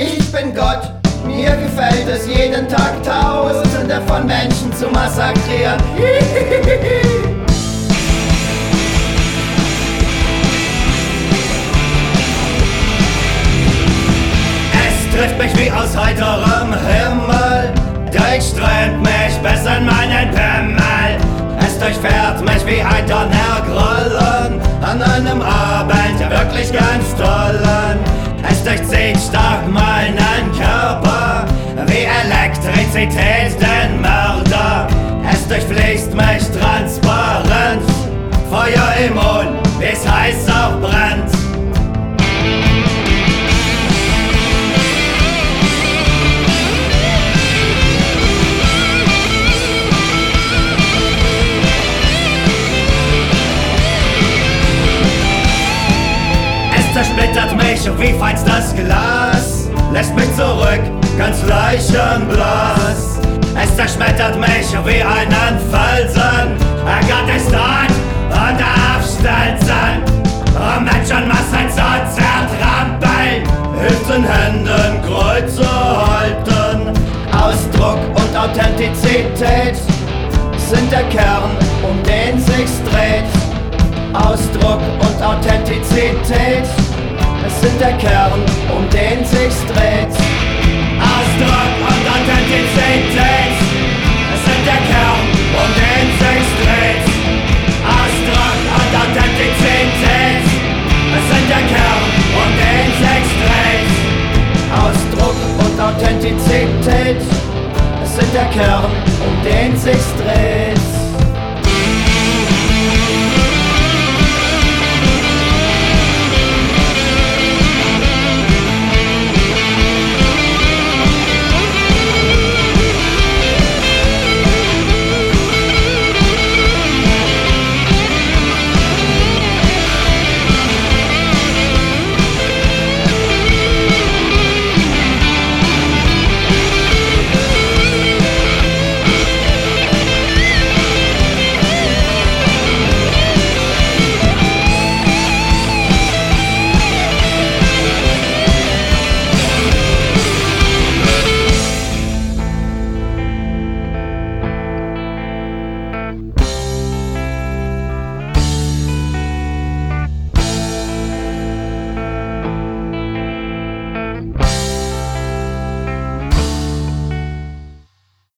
Ich bin Gott. Mir gefällt es jeden Tag Tausende von Menschen zu massakrieren. es trifft mich wie aus heiterem Himmel. Durchströmt mich bis in meinen Pimmel. Es durchfährt mich wie ein Donnergrollen an einem Abend, ja wirklich ganz tollen. Durchzieht stark meinen Körper wie Elektrizität den Mörder. Es durchfließt mich transparent, Feuer im Mund, wie es heiß auch brennt. Mich wie feinstes Glas, lässt mich zurück, ganz leichenblass. Es zerschmettert mich wie einen Felsen, er Gott ist dort und aufstelzen, um Menschenmassen zu zertrampeln, hilft in Händen Kreuze halten. Ausdruck und Authentizität sind der Kern, um den sich's dreht. Ausdruck und Authentizität der Kern, um den sich's dreht. Ausdruck und Authentizität, es sind der Kern, um den sich's dreht. Ausdruck und Authentizität, es sind der Kern, um den sich's dreht. Ausdruck und Authentizität, es sind der Kern, um den sich's dreht.